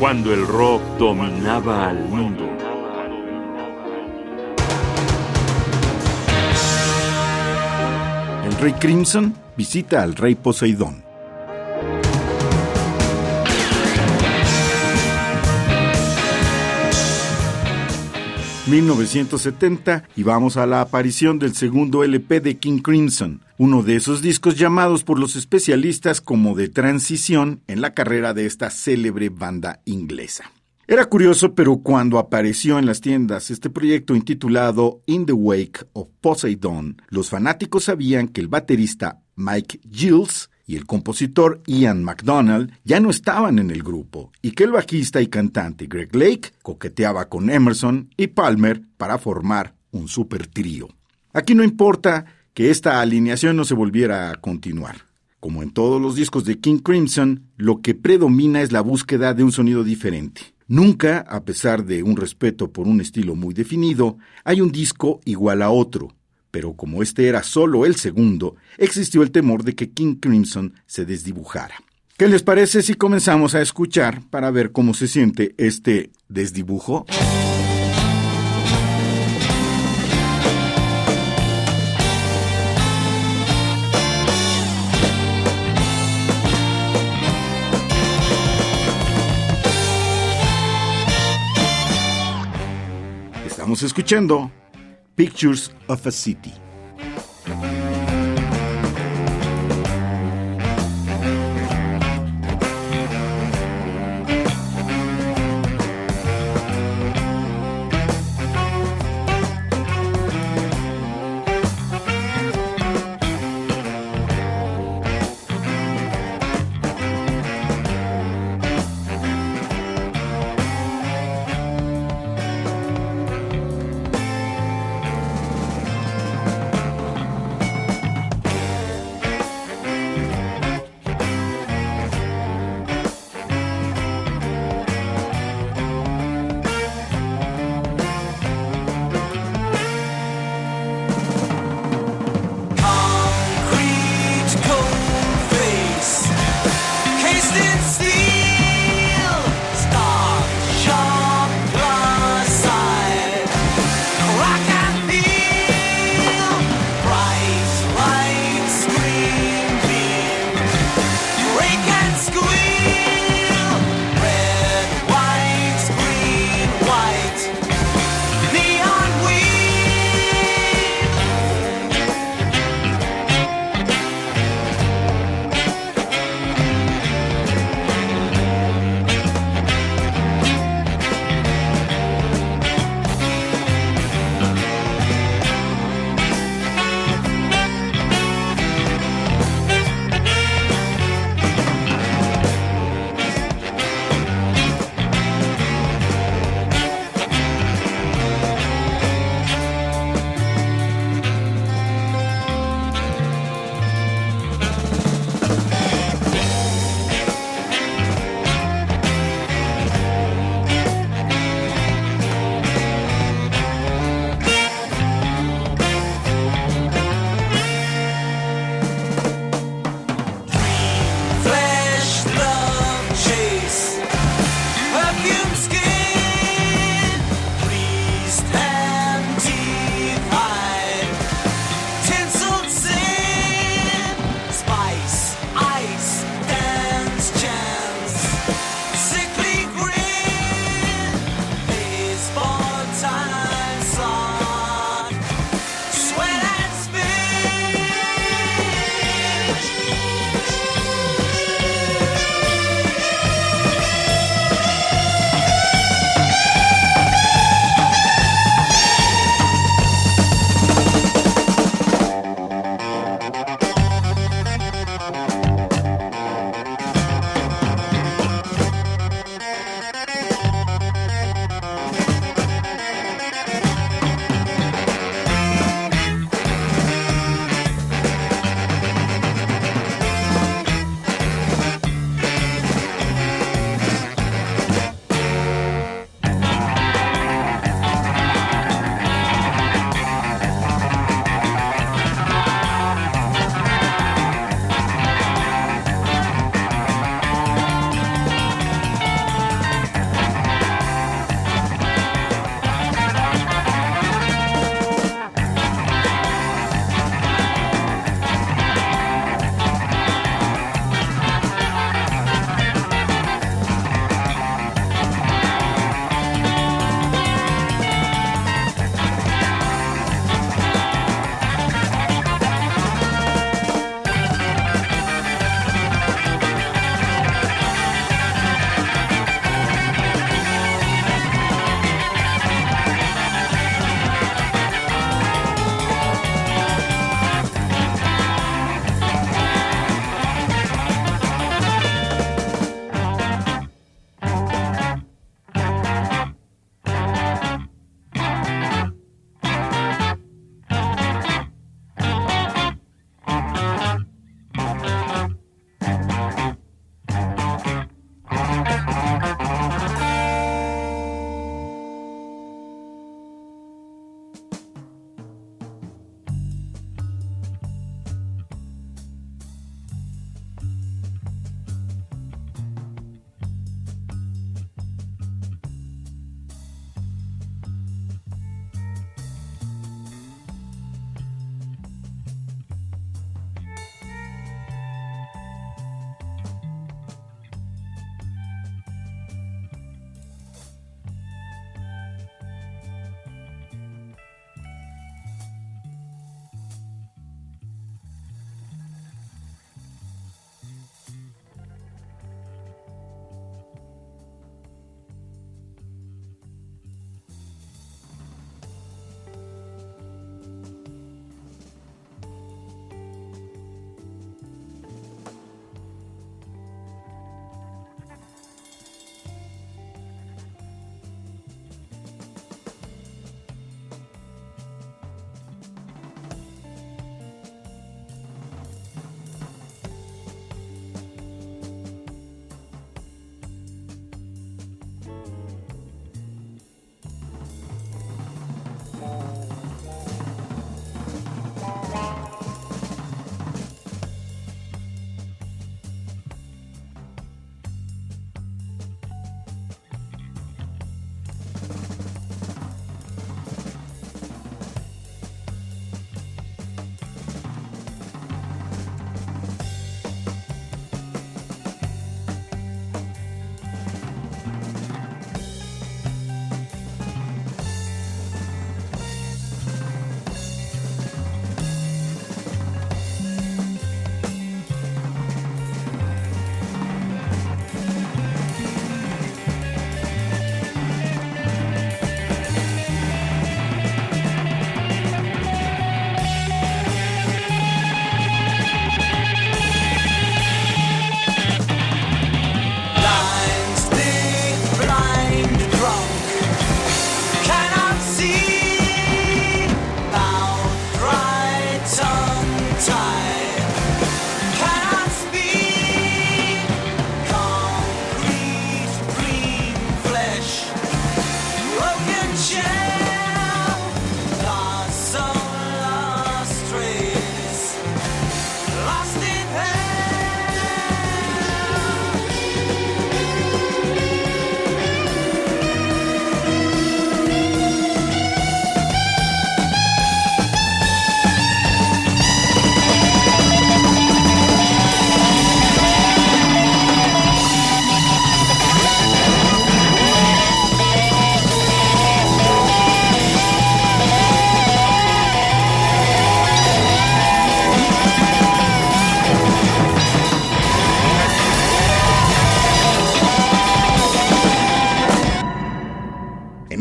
cuando el rock dominaba al mundo. El rey Crimson visita al rey Poseidón. 1970 y vamos a la aparición del segundo LP de King Crimson, uno de esos discos llamados por los especialistas como de transición en la carrera de esta célebre banda inglesa. Era curioso, pero cuando apareció en las tiendas este proyecto intitulado In the Wake of Poseidon, los fanáticos sabían que el baterista Mike Gilles y el compositor Ian MacDonald ya no estaban en el grupo y que el bajista y cantante Greg Lake coqueteaba con Emerson y Palmer para formar un super trío. Aquí no importa que esta alineación no se volviera a continuar. Como en todos los discos de King Crimson, lo que predomina es la búsqueda de un sonido diferente. Nunca, a pesar de un respeto por un estilo muy definido, hay un disco igual a otro, pero como este era solo el segundo, existió el temor de que King Crimson se desdibujara. ¿Qué les parece si comenzamos a escuchar para ver cómo se siente este desdibujo? Estamos escuchando Pictures of a City.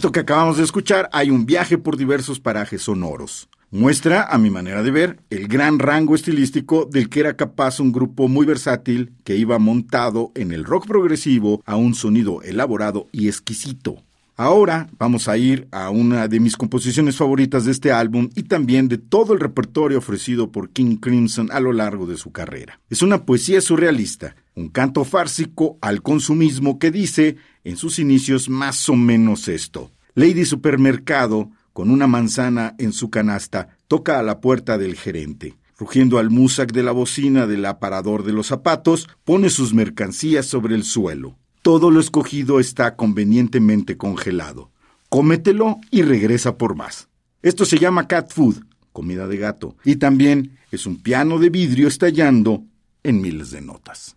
Esto que acabamos de escuchar hay un viaje por diversos parajes sonoros. Muestra, a mi manera de ver, el gran rango estilístico del que era capaz un grupo muy versátil que iba montado en el rock progresivo a un sonido elaborado y exquisito. Ahora vamos a ir a una de mis composiciones favoritas de este álbum y también de todo el repertorio ofrecido por King Crimson a lo largo de su carrera. Es una poesía surrealista, un canto fársico al consumismo que dice en sus inicios más o menos esto. Lady Supermercado, con una manzana en su canasta, toca a la puerta del gerente. Rugiendo al musac de la bocina del aparador de los zapatos, pone sus mercancías sobre el suelo. Todo lo escogido está convenientemente congelado. Cómetelo y regresa por más. Esto se llama cat food, comida de gato, y también es un piano de vidrio estallando en miles de notas.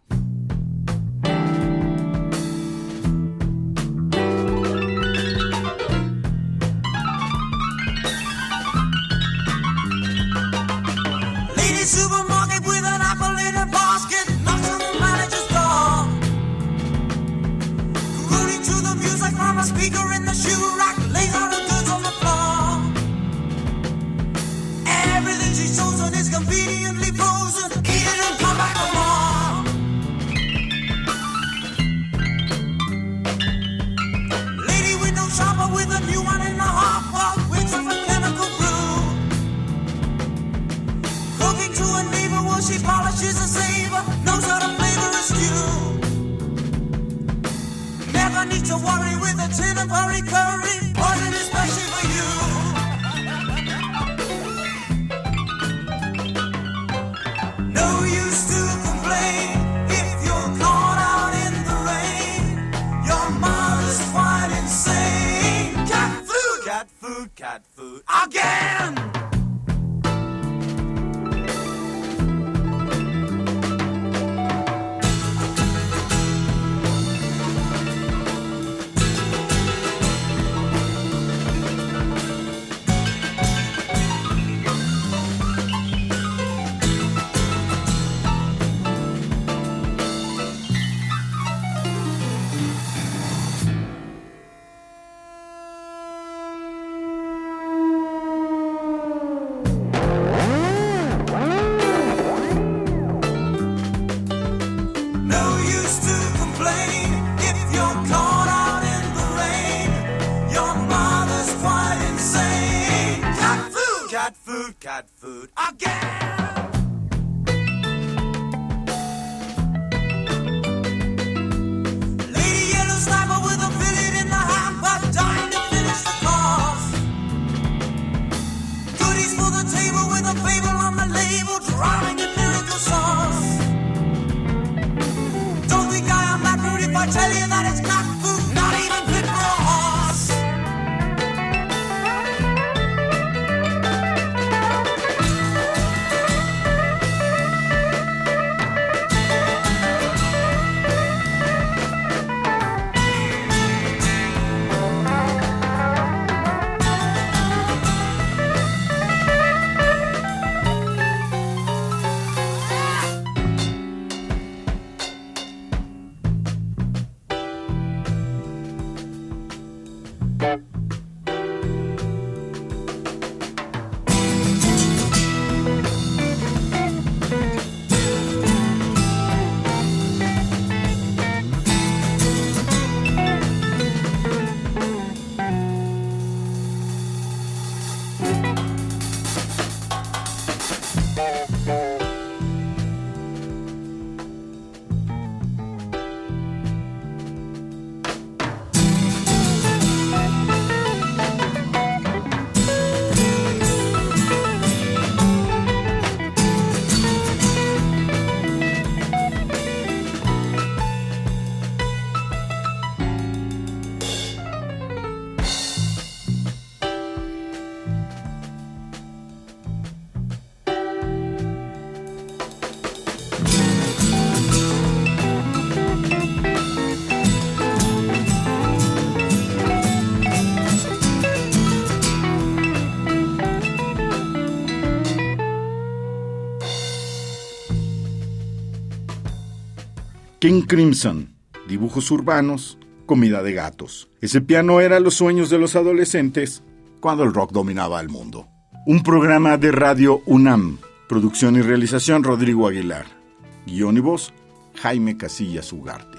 For you. No use to complain if you're caught out in the rain. Your quite insane. Cat food, cat food, cat food again. King Crimson, dibujos urbanos, comida de gatos. Ese piano era los sueños de los adolescentes cuando el rock dominaba el mundo. Un programa de radio UNAM. Producción y realización Rodrigo Aguilar. Guión y voz Jaime Casillas Ugarte.